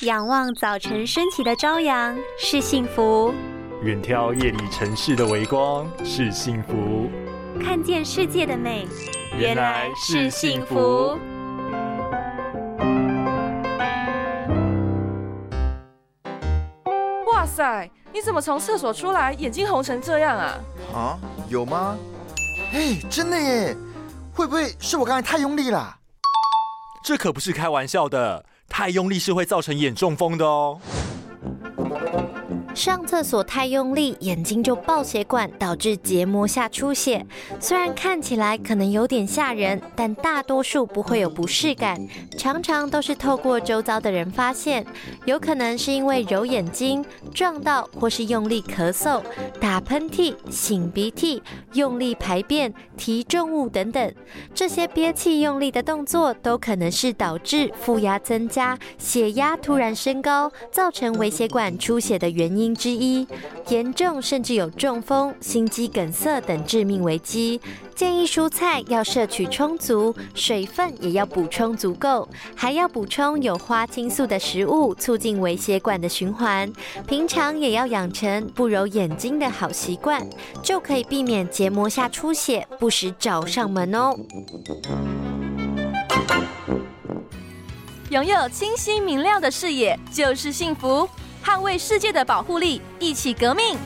仰望早晨升起的朝阳是幸福，远眺夜里城市的微光是幸福，看见世界的美原来是幸福。哇塞！你怎么从厕所出来，眼睛红成这样啊？啊，有吗？哎，真的耶！会不会是我刚才太用力了？这可不是开玩笑的，太用力是会造成眼中风的哦。上厕所太用力，眼睛就爆血管，导致结膜下出血。虽然看起来可能有点吓人，但大多数不会有不适感，常常都是透过周遭的人发现。有可能是因为揉眼睛、撞到，或是用力咳嗽、打喷嚏、擤鼻涕、用力排便、提重物等等。这些憋气用力的动作，都可能是导致负压增加、血压突然升高，造成微血管出血的原因。因之一，严重甚至有中风、心肌梗塞等致命危机。建议蔬菜要摄取充足，水分也要补充足够，还要补充有花青素的食物，促进微血管的循环。平常也要养成不揉眼睛的好习惯，就可以避免结膜下出血，不时找上门哦。拥有清晰明亮的视野就是幸福。捍卫世界的保护力，一起革命。